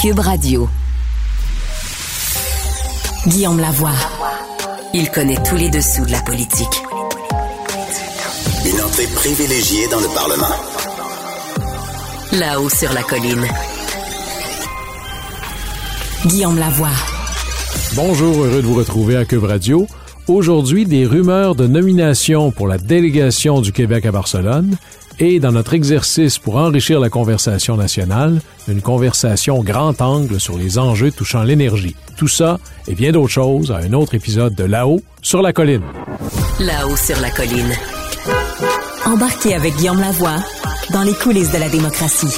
Cube Radio. Guillaume Lavoie. Il connaît tous les dessous de la politique. Une entrée privilégiée dans le Parlement. Là-haut sur la colline. Guillaume Lavoie. Bonjour, heureux de vous retrouver à Cube Radio. Aujourd'hui, des rumeurs de nomination pour la délégation du Québec à Barcelone et dans notre exercice pour enrichir la conversation nationale, une conversation grand angle sur les enjeux touchant l'énergie. Tout ça et bien d'autres choses à un autre épisode de Là-haut sur la colline. Là-haut sur la colline. Embarquez avec Guillaume Lavoie dans les coulisses de la démocratie.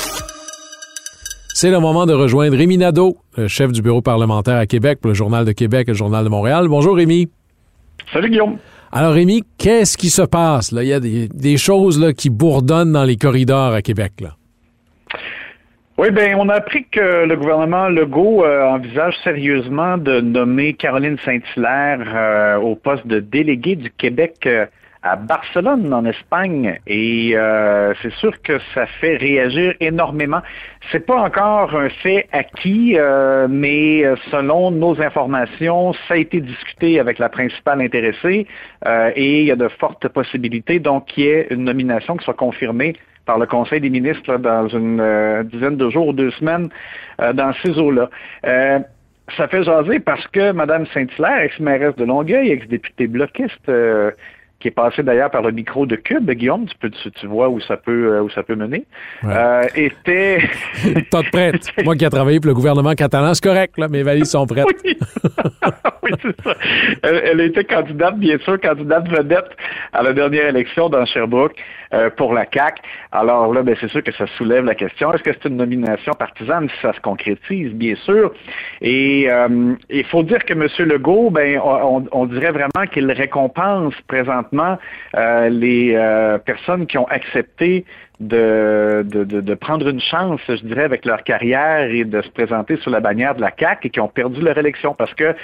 C'est le moment de rejoindre Rémi Nadeau, le chef du bureau parlementaire à Québec pour le Journal de Québec et le Journal de Montréal. Bonjour Rémi. Salut Guillaume. Alors Rémi, qu'est-ce qui se passe? Là? Il y a des, choses là, qui bourdonnent dans les corridors à Québec. Là. Oui, bien, on a appris que le gouvernement Legault euh, envisage sérieusement de nommer Caroline Saint-Hilaire euh, au poste de déléguée du Québec euh, à Barcelone, en Espagne. Et euh, c'est sûr que ça fait réagir énormément. C'est pas encore un fait acquis, euh, mais selon nos informations, ça a été discuté avec la principale intéressée euh, et il y a de fortes possibilités donc qu'il y ait une nomination qui soit confirmée par le Conseil des ministres dans une dizaine de jours ou deux semaines dans ces eaux-là ça fait jaser parce que Mme Saint-Hilaire, ex-mairesse de Longueuil, ex-députée bloquiste, qui est passé d'ailleurs par le micro de Cube, Guillaume, tu, peux, tu, vois où ça peut, euh, où ça peut mener, euh, était... Pas de prête. Moi qui ai travaillé pour le gouvernement catalan, c'est correct, là, mes valises sont prêtes. oui, oui c'est ça. Elle, était candidate, bien sûr, candidate vedette à la dernière élection dans Sherbrooke euh, pour la CAC. Alors là, ben, c'est sûr que ça soulève la question. Est-ce que c'est une nomination partisane? Si ça se concrétise, bien sûr. Et il faut dire que M. Legault, ben, on, on dirait vraiment qu'il récompense présentement euh, les euh, personnes qui ont accepté de, de, prendre une chance, je dirais, avec leur carrière et de se présenter sous la bannière de la CAC et qui ont perdu leur élection parce que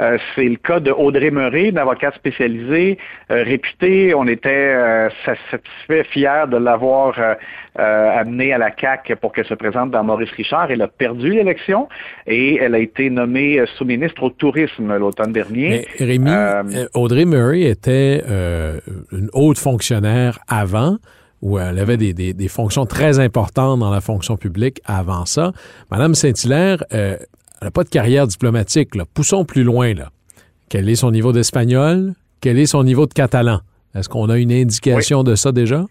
euh, c'est le cas de Audrey Murray, une avocate spécialisée, réputée. On était satisfait, fiers de l'avoir amenée à la CAC pour qu'elle se présente dans Maurice Richard. Elle a perdu l'élection et elle a été nommée sous-ministre au tourisme l'automne dernier. Mais Rémi, Audrey Murray était euh, une haute fonctionnaire avant, où elle avait des, fonctions très importantes dans la fonction publique avant ça. Madame Saint-Hilaire, euh, elle n'a pas de carrière diplomatique. Là. Poussons plus loin. Là. Quel est son niveau d'espagnol? Quel est son niveau de catalan? Est-ce qu'on a une indication de ça déjà?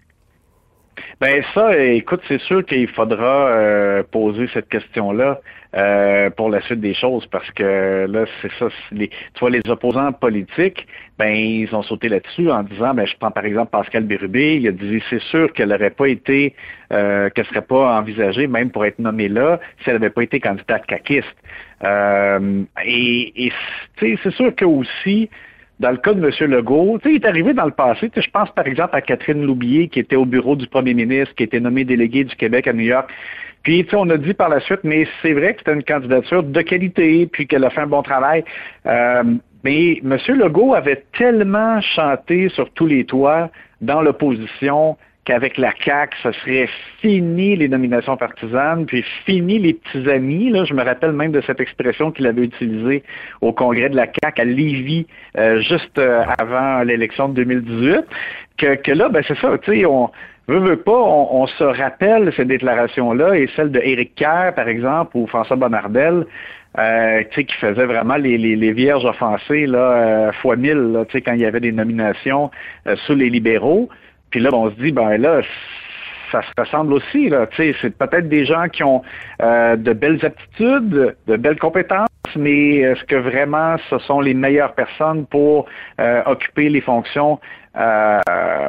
Ben ça, écoute, c'est sûr qu'il faudra euh, poser cette question-là euh, pour la suite des choses, parce que là, c'est ça. Tu vois, les opposants politiques, ben ils ont sauté là-dessus en disant, ben je prends par exemple Pascal Bérubé, il a dit c'est sûr qu'elle n'aurait pas été, euh, qu'elle serait pas envisagée même pour être nommée là si elle n'avait pas été candidate caquiste. Euh, et, et c'est sûr que aussi dans le cas de M. Legault, il est arrivé dans le passé, je pense par exemple à Catherine Loubier, qui était au bureau du premier ministre, qui était nommée déléguée du Québec à New York. Puis, on a dit par la suite, mais c'est vrai que c'était une candidature de qualité, puis qu'elle a fait un bon travail. Euh, mais M. Legault avait tellement chanté sur tous les toits dans l'opposition qu'avec la CAQ, ce serait fini les nominations partisanes, puis fini les petits amis. Là, je me rappelle même de cette expression qu'il avait utilisée au congrès de la CAQ à Lévis, euh, juste euh, avant l'élection de 2018. Que, que là, ben c'est ça, tu sais, on veut, veut pas, on, se rappelle ces déclarations-là et celles de Éric Kerr, par exemple, ou François Bonnardel, euh, qui faisait vraiment les, les, vierges offensées là, euh, fois mille, là, quand il y avait des nominations sous les libéraux. Puis là, on se dit, ben là, ça se ressemble aussi. C'est peut-être des gens qui ont euh, de belles aptitudes, de belles compétences, mais est-ce que vraiment ce sont les meilleures personnes pour euh, occuper les fonctions euh,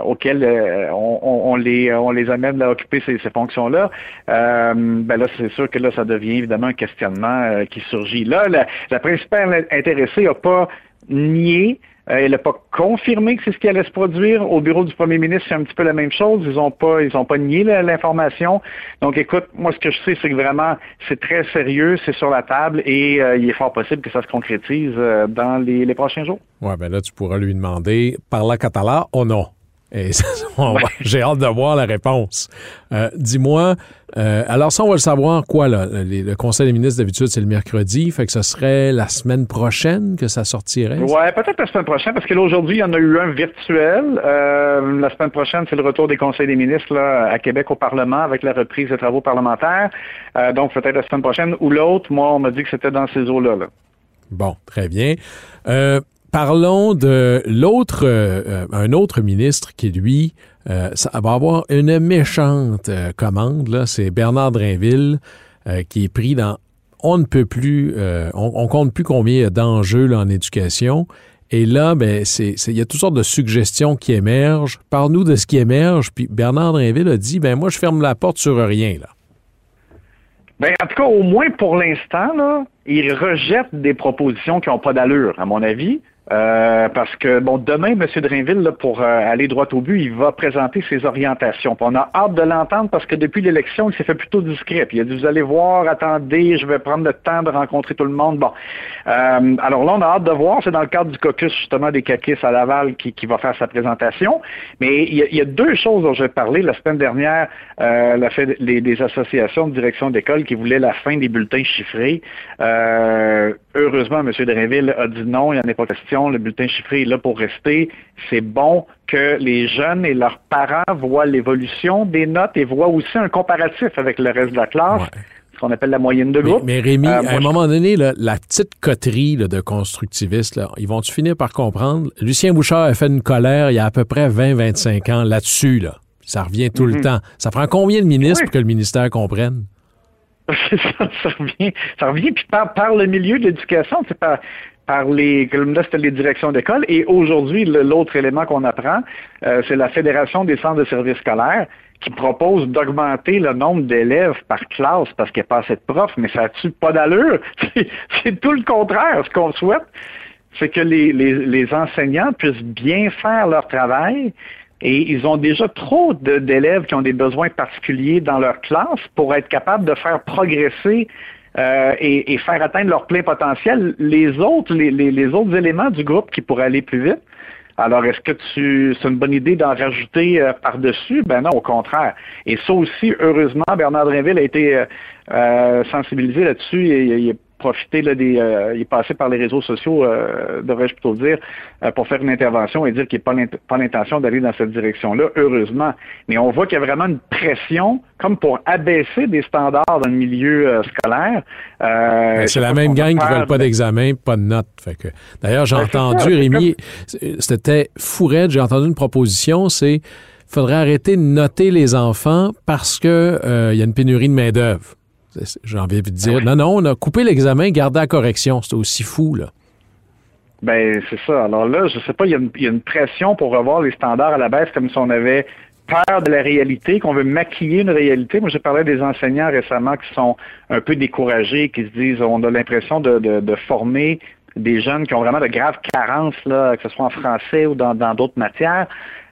auxquelles on, les, on les amène à occuper ces, fonctions-là? ben là, c'est sûr que là, ça devient évidemment un questionnement qui surgit. Là, la, la principale intéressée n'a pas nié euh, elle n'a pas confirmé que c'est ce qui allait se produire. Au bureau du premier ministre, c'est un petit peu la même chose. Ils n'ont pas, ils pas nié l'information. Donc, écoute, moi, ce que je sais, c'est que vraiment, c'est très sérieux, c'est sur la table et euh, il est fort possible que ça se concrétise euh, dans les, prochains jours. Oui, ben là, tu pourras lui demander, parla catalan ou non? Et j'ai hâte de voir la réponse. Euh, dis-moi, euh, alors ça, on va le savoir quoi, là? Le, Conseil des ministres, d'habitude, c'est le mercredi, fait que ce serait la semaine prochaine que ça sortirait? Ouais, peut-être la semaine prochaine, parce que là, aujourd'hui, il y en a eu un virtuel. Euh, la semaine prochaine, c'est le retour des conseils des ministres là, à Québec au Parlement avec la reprise des travaux parlementaires. donc, peut-être la semaine prochaine ou l'autre. Moi, on m'a dit que c'était dans ces eaux-là. Là. Bon, très bien. Parlons de l'autre, euh, un autre ministre qui, lui, euh, va avoir une méchante euh, commande. C'est Bernard Drinville qui est pris dans. On ne peut plus, on, compte plus combien d'enjeux en éducation. Et là, ben, c'est, il y a toutes sortes de suggestions qui émergent. Parle-nous de ce qui émerge. Puis Bernard Drinville a dit, ben moi, je ferme la porte sur rien là. Ben, en tout cas, au moins pour l'instant, là, il rejette des propositions qui n'ont pas d'allure, à mon avis. Euh, parce que, bon, demain, M. Drainville, là, pour euh, aller droit au but, il va présenter ses orientations. on a hâte de l'entendre parce que depuis l'élection, il s'est fait plutôt discret. Il a dit, vous allez voir, attendez, je vais prendre le temps de rencontrer tout le monde. Bon, euh, alors là, on a hâte de voir. C'est dans le cadre du caucus, justement, des caquistes à Laval qui, va faire sa présentation. Mais il y, a, deux choses dont je vais parler. La semaine dernière, la fait les, associations de direction d'école qui voulaient la fin des bulletins chiffrés. heureusement, M. Drainville a dit non, il n'y en a pas question le bulletin chiffré est là pour rester. C'est bon que les jeunes et leurs parents voient l'évolution des notes et voient aussi un comparatif avec le reste de la classe. Ce qu'on appelle la moyenne de groupe. Mais, Rémi, euh, à un moment donné, la petite coterie de constructivistes, ils vont-tu finir par comprendre? Lucien Bouchard a fait une colère il y a à peu près 20-25 ans là-dessus. Là. Ça revient tout le mhm. temps. Ça prend combien de ministres pour que le ministère comprenne? Ça, ça revient, ça revient puis par, par le milieu de l'éducation, c'est pas par les, c'était les directions d'école. Et aujourd'hui, l'autre élément qu'on apprend, euh, c'est la Fédération des centres de services scolaires qui propose d'augmenter le nombre d'élèves par classe parce qu'il n'y a pas assez de profs, mais ça n'a-tu pas d'allure? C'est tout le contraire. Ce qu'on souhaite, c'est que les, les, enseignants puissent bien faire leur travail et ils ont déjà trop d'élèves qui ont des besoins particuliers dans leur classe pour être capables de faire progresser euh, et, faire atteindre leur plein potentiel les autres, les, autres éléments du groupe qui pourraient aller plus vite. Alors, est-ce que tu c'est une bonne idée d'en rajouter euh, par-dessus? Ben non, au contraire. Et ça aussi, heureusement, Bernard Drinville a été euh, sensibilisé là-dessus et profiter là, des. Euh, il est passé par les réseaux sociaux, euh, devrais-je plutôt dire, euh, pour faire une intervention et dire qu'il n'a pas l'intention d'aller dans cette direction-là, heureusement. Mais on voit qu'il y a vraiment une pression, comme pour abaisser des standards dans le milieu scolaire. c'est la même gang qui ne veulent pas d'examen, pas de notes. d'ailleurs, j'ai ben, entendu, Rémi, c'était fourette, j'ai entendu une proposition, c'est faudrait arrêter de noter les enfants parce que il y a une pénurie de main-d'œuvre. J'ai envie de dire, ben non, non, on a coupé l'examen, gardé la correction. C'est aussi fou, là. Ben, c'est ça. Alors là, je sais pas, il y, a une pression pour revoir les standards à la baisse comme si on avait peur de la réalité, qu'on veut maquiller une réalité. Moi, j'ai parlé des enseignants récemment qui sont un peu découragés, qui se disent, on a l'impression de, former des jeunes qui ont vraiment de graves carences, là, que ce soit en français ou dans d'autres matières.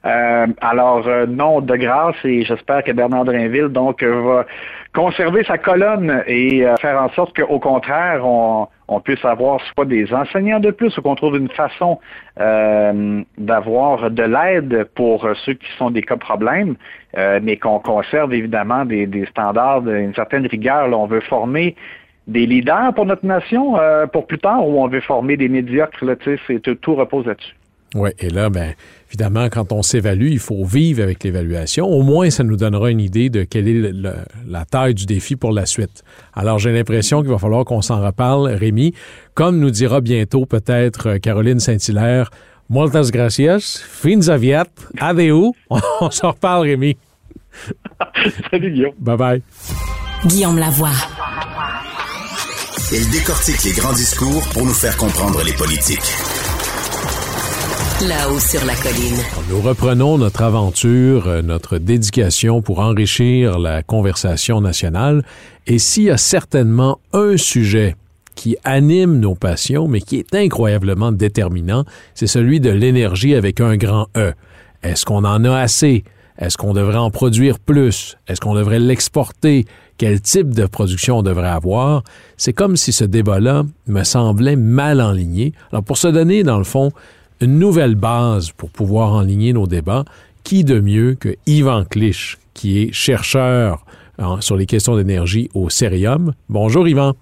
Euh, alors, euh, non, de grâce, et j'espère que Bernard Drinville, donc, va conserver sa colonne et faire en sorte qu'au contraire, on, puisse avoir soit des enseignants de plus ou qu'on trouve une façon d'avoir de l'aide pour ceux qui sont des cas problèmes, mais qu'on conserve évidemment des, standards, une certaine rigueur. Là, on veut former des leaders pour notre nation pour plus tard ou on veut former des médiocres. Là, tout repose là-dessus. Oui, et là, ben, évidemment, quand on s'évalue, il faut vivre avec l'évaluation. Au moins, ça nous donnera une idée de quelle est la taille du défi pour la suite. Alors, j'ai l'impression qu'il va falloir qu'on s'en reparle, Rémi. Comme nous dira bientôt peut-être Caroline Saint-Hilaire, Moltes gracias, fins aviat, adeu. On s'en reparle, Rémi. Salut, Guillaume. Bye-bye. Guillaume Lavoie. Il décortique les grands discours pour nous faire comprendre les politiques. Là-haut sur la colline. Nous reprenons notre aventure, euh, notre dédication pour enrichir la conversation nationale. Et s'il y a certainement un sujet qui anime nos passions, mais qui est incroyablement déterminant, c'est celui de l'énergie avec un grand E. Est-ce qu'on en a assez? Est-ce qu'on devrait en produire plus? Est-ce qu'on devrait l'exporter? Quel type de production on devrait avoir? C'est comme si ce débat-là me semblait mal enligné. Alors, pour se donner, dans le fond, une nouvelle base pour pouvoir enligner nos débats, qui de mieux que Yvan Clich, qui est chercheur sur les questions d'énergie au Cérium. Bonjour Yvan.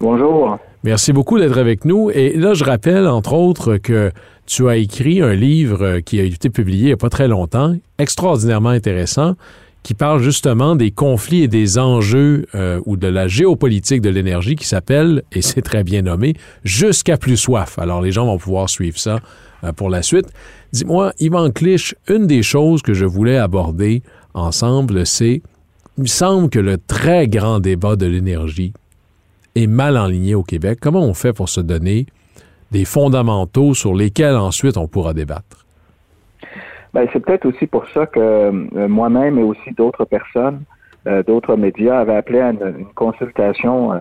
Bonjour. Merci beaucoup d'être avec nous. Et là, je rappelle, entre autres, que tu as écrit un livre qui a été publié il n'y a pas très longtemps, extraordinairement intéressant, qui parle justement des conflits et des enjeux euh, ou de la géopolitique de l'énergie qui s'appelle, et c'est très bien nommé, Jusqu'à plus soif. Alors les gens vont pouvoir suivre ça euh, pour la suite. Dis-moi, Yvan Clich, une des choses que je voulais aborder ensemble, c'est, il me semble que le très grand débat de l'énergie est mal enligné au Québec. Comment on fait pour se donner des fondamentaux sur lesquels ensuite on pourra débattre? Ben, c'est peut-être aussi pour ça que euh, moi-même et aussi d'autres personnes, euh, d'autres médias avaient appelé à une, consultation euh,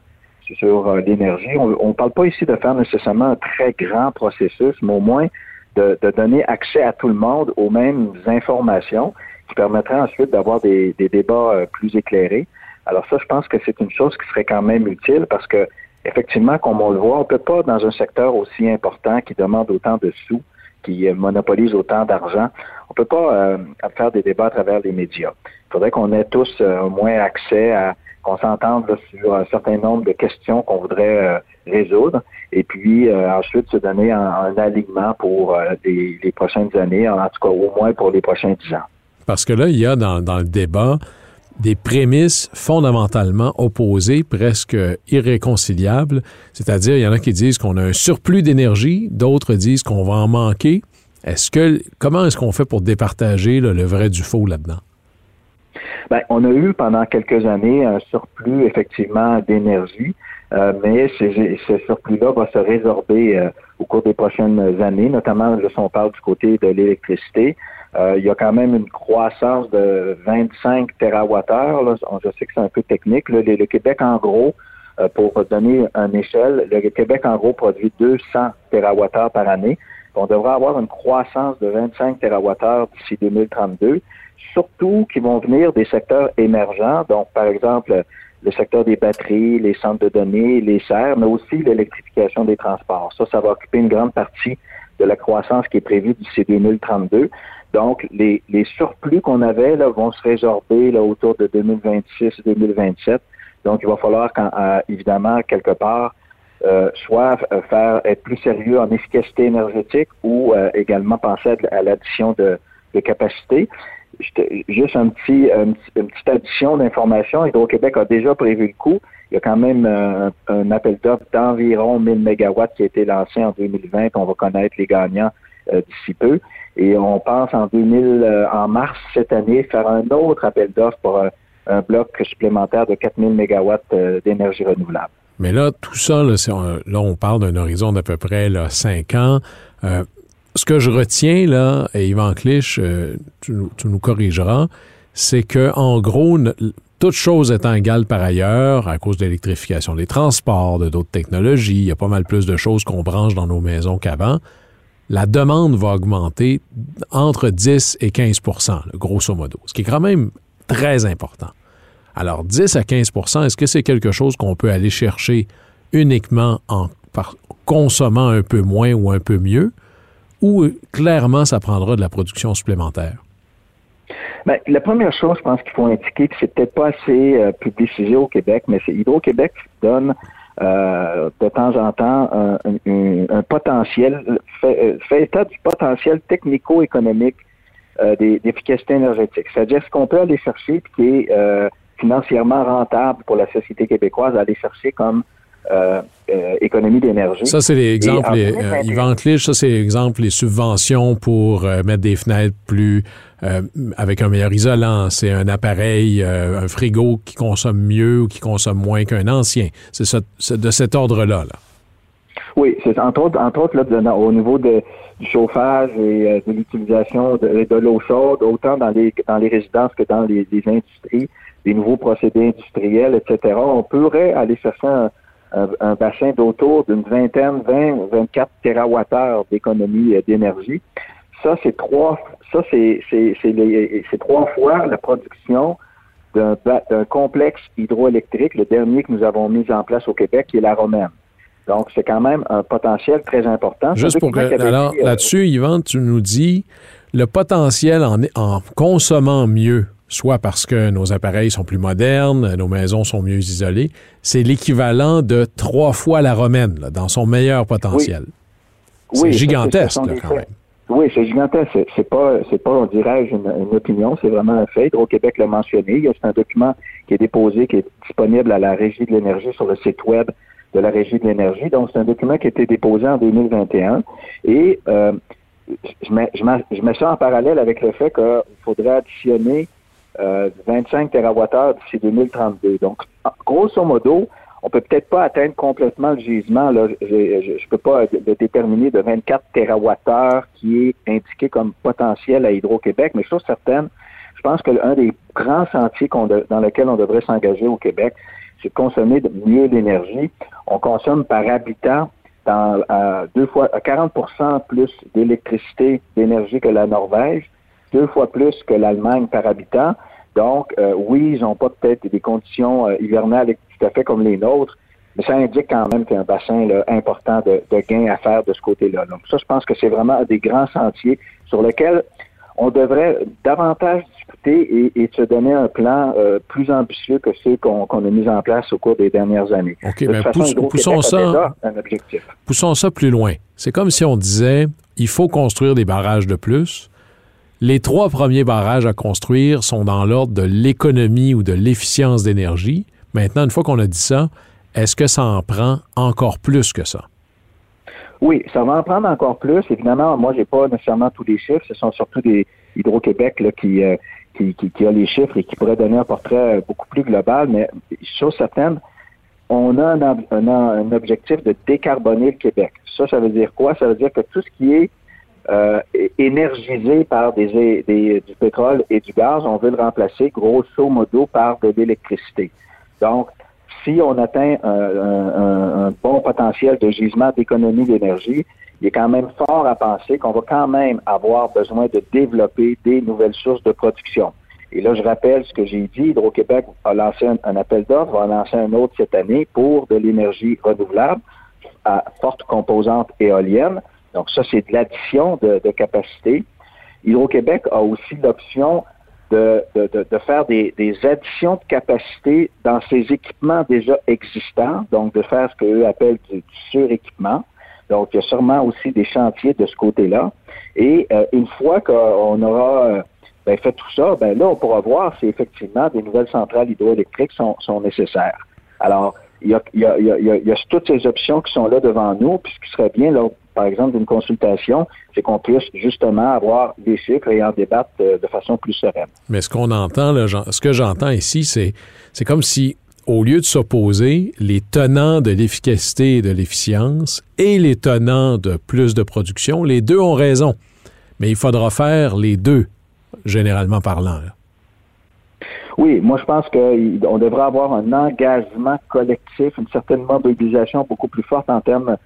sur l'énergie. On ne parle pas ici de faire nécessairement un très grand processus, mais au moins de, donner accès à tout le monde aux mêmes informations qui permettraient ensuite d'avoir des, des, débats plus éclairés. Alors ça, je pense que c'est une chose qui serait quand même utile parce que effectivement, comme on le voit, on peut pas dans un secteur aussi important qui demande autant de sous qui monopolise autant d'argent. On peut pas euh, faire des débats à travers les médias. Il faudrait qu'on ait tous euh, au moins accès à qu'on s'entende sur un certain nombre de questions qu'on voudrait euh, résoudre et puis ensuite se donner un, alignement pour les, prochaines années, en tout cas au moins pour les prochains dix ans. Parce que là, il y a dans le débat des prémices fondamentalement opposées, presque irréconciliables. C'est-à-dire, il y en a qui disent qu'on a un surplus d'énergie, d'autres disent qu'on va en manquer. Est-ce que comment est-ce qu'on fait pour départager le vrai du faux là-dedans? Bien, on a eu pendant quelques années un surplus effectivement d'énergie, euh, mais ce surplus-là va se résorber euh, au cours des prochaines années, notamment là, si on parle du côté de l'électricité. Euh, il y a quand même une croissance de 25 TWh. Je sais que c'est un peu technique. Le, Québec, en gros, euh, pour donner une échelle, le Québec, en gros, produit 200 TWh par année. On devrait avoir une croissance de 25 TWh d'ici 2032, surtout qui vont venir des secteurs émergents, donc par exemple le secteur des batteries, les centres de données, les serres, mais aussi l'électrification des transports. Ça, ça va occuper une grande partie de la croissance qui est prévue d'ici 2032. Donc, les, surplus qu'on avait là, vont se résorber là, autour de 2026-2027. Donc, il va falloir, quand, euh, évidemment, quelque part, euh, soit euh, faire être plus sérieux en efficacité énergétique ou également penser à, l'addition de, de capacité. Juste un petit, une petite addition d'informations. Hydro-Québec a déjà prévu le coup. Il y a quand même un, appel d'offres d'environ 1000 mégawatts qui a été lancé en 2020. On va connaître les gagnants d'ici peu. Et on pense en 2000, euh, en mars cette année, faire un autre appel d'offres pour un, bloc supplémentaire de 4000 mégawatts euh, d'énergie renouvelable. Mais là, tout ça, là, on, parle d'un horizon d'à peu près là, 5 ans. Euh, ce que je retiens, là, et Yvan Clich, tu, nous corrigeras, c'est que en gros, toutes choses étant égales par ailleurs, à cause de l'électrification des transports, de d'autres technologies, il y a pas mal plus de choses qu'on branche dans nos maisons qu'avant. La demande va augmenter entre 10 et 15% grosso modo, ce qui est quand même très important. Alors, 10 à 15% est-ce que c'est quelque chose qu'on peut aller chercher uniquement en consommant un peu moins ou un peu mieux, ou clairement, ça prendra de la production supplémentaire? Bien, la première chose, je pense qu'il faut indiquer que c'est peut-être pas assez euh, publicisé au Québec, mais c'est Hydro-Québec donne euh, de temps en temps un, potentiel, fait, état du potentiel technico-économique euh, d'efficacité énergétique. C'est-à-dire ce qu'on peut aller chercher qui est euh, financièrement rentable pour la société québécoise, aller chercher comme euh, euh, économie d'énergie. Ça, c'est l'exemple, euh, Yvan Clich, ça, c'est l'exemple, les subventions pour mettre des fenêtres plus avec un meilleur isolant. C'est un appareil, un frigo qui consomme mieux ou qui consomme moins qu'un ancien. C'est de cet ordre-là. Là. Oui, c'est entre autres, entre autres là, au niveau de, du chauffage et de l'utilisation de, de l'eau chaude, autant dans les, dans les résidences que dans les, les industries, des nouveaux procédés industriels, etc. On pourrait aller chercher un, un, bassin d'autour d'une vingtaine, 20, 24 TWh d'économie euh, d'énergie. Ça, c'est trois, ça, c'est, c'est, trois fois la production d'un, complexe hydroélectrique, le dernier que nous avons mis en place au Québec, qui est la Romaine. Donc, c'est quand même un potentiel très important. Juste pour que, alors, euh, là-dessus, Yvan, tu nous dis, le potentiel en, en consommant mieux, soit parce que nos appareils sont plus modernes, nos maisons sont mieux isolées, c'est l'équivalent de trois fois la romaine, dans son meilleur potentiel. C'est gigantesque, quand même. Oui, c'est gigantesque. C'est pas, c'est pas, on dirait, une, une opinion, c'est vraiment un fait. Hydro-Québec l'a mentionné. C'est un document qui est déposé, qui est disponible à la Régie de l'énergie sur le site web de la Régie de l'énergie. Donc, c'est un document qui a été déposé en 2021. Et euh, je, mets, je, mets, je mets ça en parallèle avec le fait qu'il faudrait additionner euh, 25 TWh d'ici 2032. Donc, grosso modo, on peut peut-être pas atteindre complètement le gisement. Là. Je ne peux pas le déterminer de 24 TWh qui est indiqué comme potentiel à Hydro-Québec, mais chose certaine, je pense que l'un des grands sentiers dans lequel on devrait s'engager au Québec, c'est de consommer mieux l'énergie. On consomme par habitant dans, deux fois à 40% plus d'électricité, d'énergie que la Norvège, deux fois plus que l'Allemagne par habitant. Donc, euh, oui, ils n'ont pas peut-être des conditions euh, hivernales tout à fait comme les nôtres, mais ça indique quand même qu'il y a un bassin important de, de gains à faire de ce côté-là. Donc, ça, je pense que c'est vraiment des grands sentiers sur lesquels on devrait davantage discuter et, se donner un plan euh, plus ambitieux que ceux qu'on a mis en place au cours des dernières années. OK, mais poussons ça, poussons ça plus loin. C'est comme si on disait, il faut construire des barrages de plus. Les trois premiers barrages à construire sont dans l'ordre de l'économie ou de l'efficience d'énergie. Maintenant, une fois qu'on a dit ça, est-ce que ça en prend encore plus que ça? Oui, ça va en prendre encore plus. Évidemment, moi, j'ai pas nécessairement tous les chiffres. Ce sont surtout des Hydro-Québec qui, euh, les chiffres et qui pourrait donner un portrait beaucoup plus global. Mais chose certaine, on a un, objectif de décarboner le Québec. Ça, ça veut dire quoi? Ça veut dire que tout ce qui est euh, énergisé par des, des, du pétrole et du gaz, on veut le remplacer grosso modo par de l'électricité. Donc, si on atteint un, bon potentiel de gisement d'économie d'énergie, il est quand même fort à penser qu'on va quand même avoir besoin de développer des nouvelles sources de production. Et là, je rappelle ce que j'ai dit, Hydro-Québec a lancé un, appel d'offres, va lancer un autre cette année pour de l'énergie renouvelable à forte composante éolienne. Donc ça, c'est de l'addition de, de capacité. Hydro-Québec a aussi l'option de, de, de faire des, des, additions de capacité dans ces équipements déjà existants, donc de faire ce qu'eux appellent du, suréquipement. Donc, il y a sûrement aussi des chantiers de ce côté-là. Et euh, une fois qu'on aura euh, ben, fait tout ça, ben là, on pourra voir si effectivement des nouvelles centrales hydroélectriques sont, sont nécessaires. Alors, il y, a, il, y a, il, y a, toutes ces options qui sont là devant nous, puis ce qui serait bien, par exemple, d'une consultation, c'est qu'on puisse justement avoir des chiffres et en débattre euh, de, façon plus sereine. Mais ce qu'on entend, là, ce que j'entends ici, c'est, c'est comme si au lieu de s'opposer, les tenants de l'efficacité et de l'efficience et les tenants de plus de production, les deux ont raison. Mais il faudra faire les deux, généralement parlant. Oui, moi je pense qu'on devrait avoir un engagement collectif, une certaine mobilisation beaucoup plus forte en termes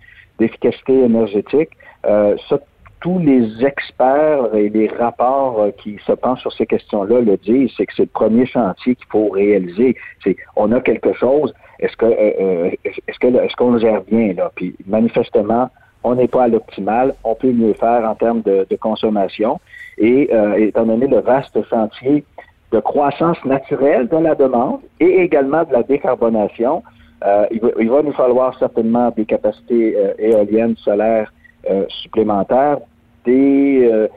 d'efficacité énergétique. Euh, ça, tous les experts et les rapports euh, qui se penchent sur ces questions-là le disent, c'est que c'est le premier chantier qu'il faut réaliser. C'est on a quelque chose, est-ce que euh, est-ce que est-ce qu'on gère bien là? Puis manifestement, on n'est pas à l'optimal, on peut mieux faire en termes de, consommation. Et étant donné le vaste chantier de croissance naturelle de la demande et également de la décarbonation, euh, il, va, nous falloir certainement des capacités euh, éoliennes, solaires euh, supplémentaires, des,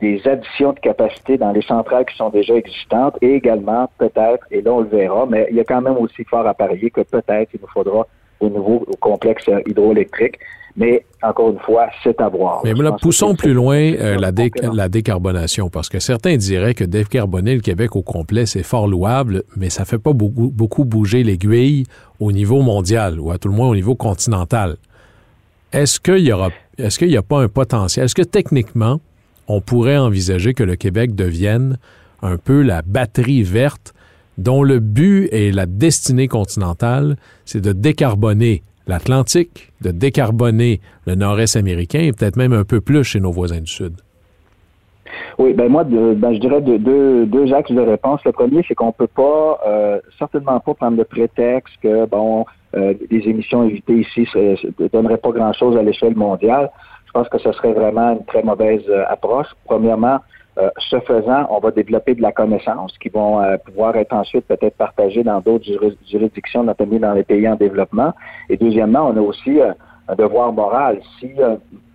des, additions de capacités dans les centrales qui sont déjà existantes et également peut-être, et là on le verra, mais il y a quand même aussi fort à parier que peut-être il nous faudra de nouveaux complexes hydroélectriques. Mais encore une fois, c'est à voir. Mais là, poussons plus loin la, la, décarbonation, parce que certains diraient que décarboner le Québec au complet, c'est fort louable, mais ça fait pas beaucoup, beaucoup bouger l'aiguille au niveau mondial, ou à tout le moins au niveau continental. Est-ce qu'il y aura, est-ce qu'il n'y a pas un potentiel? Est-ce que techniquement, on pourrait envisager que le Québec devienne un peu la batterie verte dont le but et la destinée continentale, c'est de décarboner l'Atlantique, de décarboner le nord-est américain et peut-être même un peu plus chez nos voisins du Sud? Oui, ben moi, ben, je dirais deux, deux axes de réponse. Le premier, c'est qu'on peut pas, euh, certainement pas prendre le prétexte que, bon, les émissions évitées ici ne donneraient pas grand-chose à l'échelle mondiale. Je pense que ce serait vraiment une très mauvaise approche. Premièrement, ce faisant, on va développer de la connaissance qui vont pouvoir être ensuite peut-être partagées dans d'autres juridictions, notamment dans les pays en développement. Et deuxièmement, on a aussi un devoir moral. Si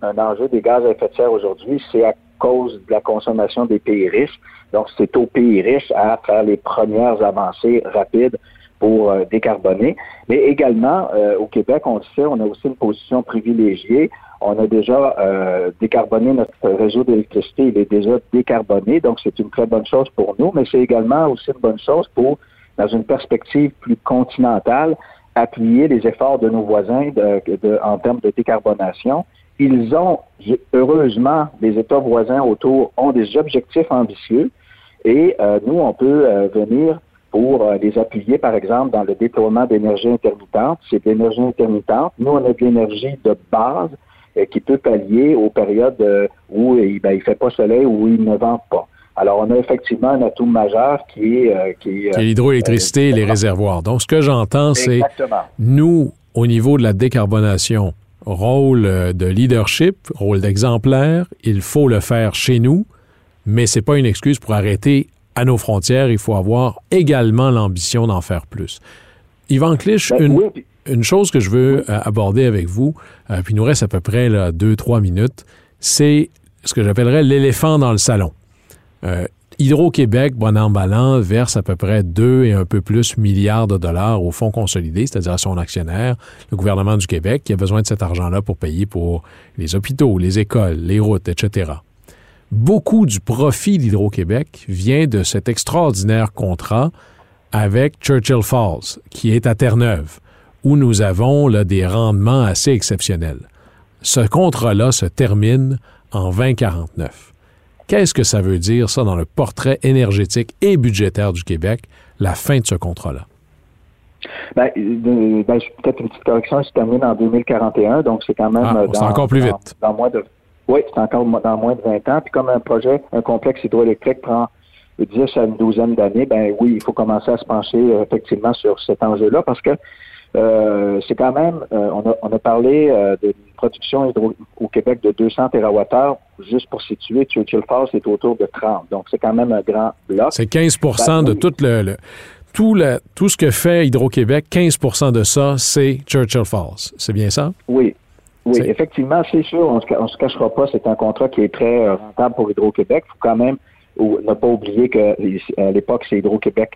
un enjeu des gaz à effet de serre aujourd'hui, c'est à cause de la consommation des pays riches. Donc, c'est aux pays riches à faire les premières avancées rapides pour euh, décarboner. Mais également, euh, au Québec, on le sait, on a aussi une position privilégiée. On a déjà euh, décarboné notre réseau d'électricité, il est déjà décarboné, donc c'est une très bonne chose pour nous, mais c'est également aussi une bonne chose pour, dans une perspective plus continentale, appuyer les efforts de nos voisins en termes de décarbonation ils ont, heureusement, les États voisins autour ont des objectifs ambitieux et euh, nous, on peut euh, venir pour euh, les appuyer, par exemple, dans le déploiement d'énergie intermittente. C'est de l'énergie intermittente. Nous, on a de l'énergie de base qui peut pallier aux périodes où il ben, il fait pas soleil ou où il ne vente pas. Alors, on a effectivement un atout majeur qui est... qui est l'hydroélectricité et les réservoirs. Donc, ce que j'entends, c'est nous, au niveau de la décarbonation, rôle euh, de leadership, rôle d'exemplaire, il faut le faire chez nous, mais c'est pas une excuse pour arrêter à nos frontières. Il faut avoir également l'ambition d'en faire plus. Yvan Clich, ben, une, chose que je veux euh, aborder avec vous, euh, puis il nous reste à peu près là, deux, trois minutes, c'est ce que j'appellerais l'éléphant dans le salon. Hydro-Québec, bon an verse à peu près 2 et un peu plus milliards de dollars au fonds consolidé, c'est-à-dire à son actionnaire, le gouvernement du Québec, qui a besoin de cet argent-là pour payer pour les hôpitaux, les écoles, les routes, etc. Beaucoup du profit d'Hydro-Québec vient de cet extraordinaire contrat avec Churchill Falls, qui est à Terre-Neuve, où nous avons là, des rendements assez exceptionnels. Ce contrat-là se termine en 2049. Qu'est-ce que ça veut dire, ça, dans le portrait énergétique et budgétaire du Québec, la fin de ce contrat-là? Ben, ben peut-être une petite correction, il se termine en 2041, donc c'est quand même... Ah, dans, encore plus vite. Dans, moins de, oui, c'est encore dans moins de 20 ans. Puis comme un projet, un complexe hydroélectrique prend 10 à une douzaine d'années, ben oui, il faut commencer à se pencher euh, effectivement sur cet enjeu-là parce que euh, c'est quand même, euh, on, a, on, a, parlé euh, d'une production hydro au Québec de 200 TWh. Juste pour situer, Churchill Falls est autour de 30. Donc, c'est quand même un grand bloc. C'est 15% ben, de tout le, tout, le, tout ce que fait Hydro-Québec, 15% de ça, c'est Churchill Falls. C'est bien ça? Oui. Oui, effectivement, c'est sûr. On ne se, cachera pas. C'est un contrat qui est très rentable pour Hydro-Québec. Il faut quand même ne pas oublier qu'à l'époque, c'est Hydro-Québec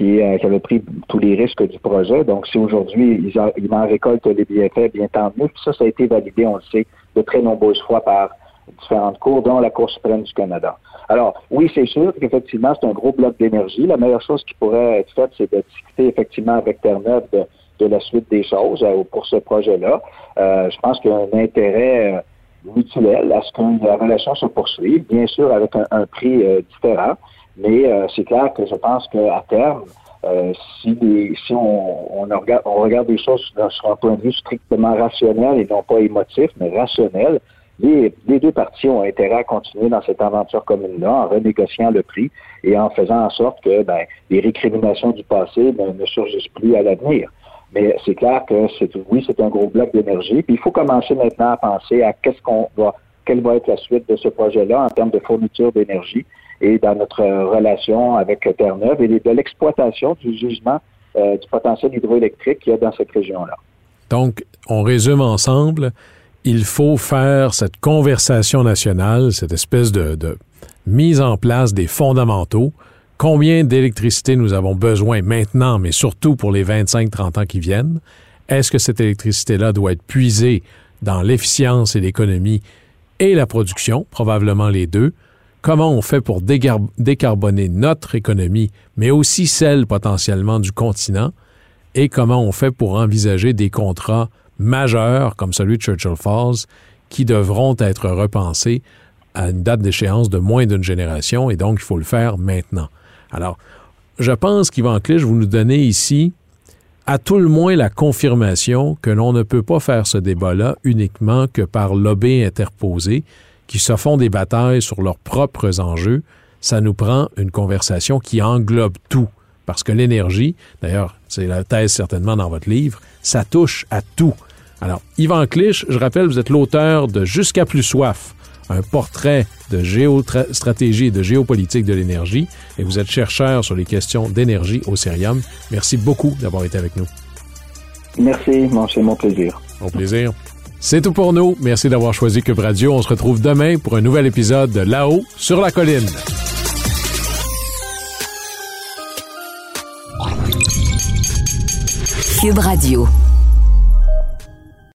euh, qui, avait pris tous les risques du projet. Donc, si aujourd'hui, ils, ils en récoltent les bienfaits, bien tant mieux. Puis ça, ça a été validé, on le sait, de très nombreuses fois par différentes cours, dont la Cour suprême du Canada. Alors, oui, c'est sûr qu'effectivement, c'est un gros bloc d'énergie. La meilleure chose qui pourrait être faite, c'est de discuter effectivement avec Terre-Neuve de, la suite des choses euh, pour ce projet-là. Euh, je pense qu'il y a un intérêt mutuel à ce que la relation se poursuive, bien sûr avec un, prix différent. Mais euh, c'est clair que je pense qu'à terme, euh, si, si on, on, regarde, on regarde des choses sur un point de vue strictement rationnel et non pas émotif, mais rationnel, les, les, deux parties ont intérêt à continuer dans cette aventure commune-là en renégociant le prix et en faisant en sorte que ben, les récriminations du passé ne, ne surgissent plus à l'avenir. Mais c'est clair que c'est oui, c'est un gros bloc d'énergie. Puis il faut commencer maintenant à penser à qu'est-ce qu'on va, quelle va être la suite de ce projet-là en termes de fourniture d'énergie et dans notre relation avec Terre-Neuve et de l'exploitation du jugement euh, du potentiel hydroélectrique qu'il y a dans cette région-là. Donc, on résume ensemble, il faut faire cette conversation nationale, cette espèce de, de mise en place des fondamentaux. Combien d'électricité nous avons besoin maintenant, mais surtout pour les 25-30 ans qui viennent? Est-ce que cette électricité-là doit être puisée dans l'efficience et l'économie et la production, probablement les deux? comment on fait pour décarboner notre économie, mais aussi celle potentiellement du continent, et comment on fait pour envisager des contrats majeurs comme celui de Churchill Falls qui devront être repensés à une date d'échéance de moins d'une génération, et donc il faut le faire maintenant? Alors, je pense qu'Yvan Clich, vous nous donnez ici à tout le moins la confirmation que l'on ne peut pas faire ce débat-là uniquement que par lobby interposé, qui se font des batailles sur leurs propres enjeux, ça nous prend une conversation qui englobe tout, parce que l'énergie, d'ailleurs, c'est la thèse certainement dans votre livre, ça touche à tout. Alors, Yvan Clich, je rappelle, vous êtes l'auteur de Jusqu'à plus soif, un portrait de géostratégie et de géopolitique de l'énergie, et vous êtes chercheur sur les questions d'énergie au Cérium. Merci beaucoup d'avoir été avec nous. Merci, c'est mon plaisir. Mon plaisir. C'est tout pour nous. Merci d'avoir choisi Cube Radio. On se retrouve demain pour un nouvel épisode de Là-haut sur la colline. Cube Radio.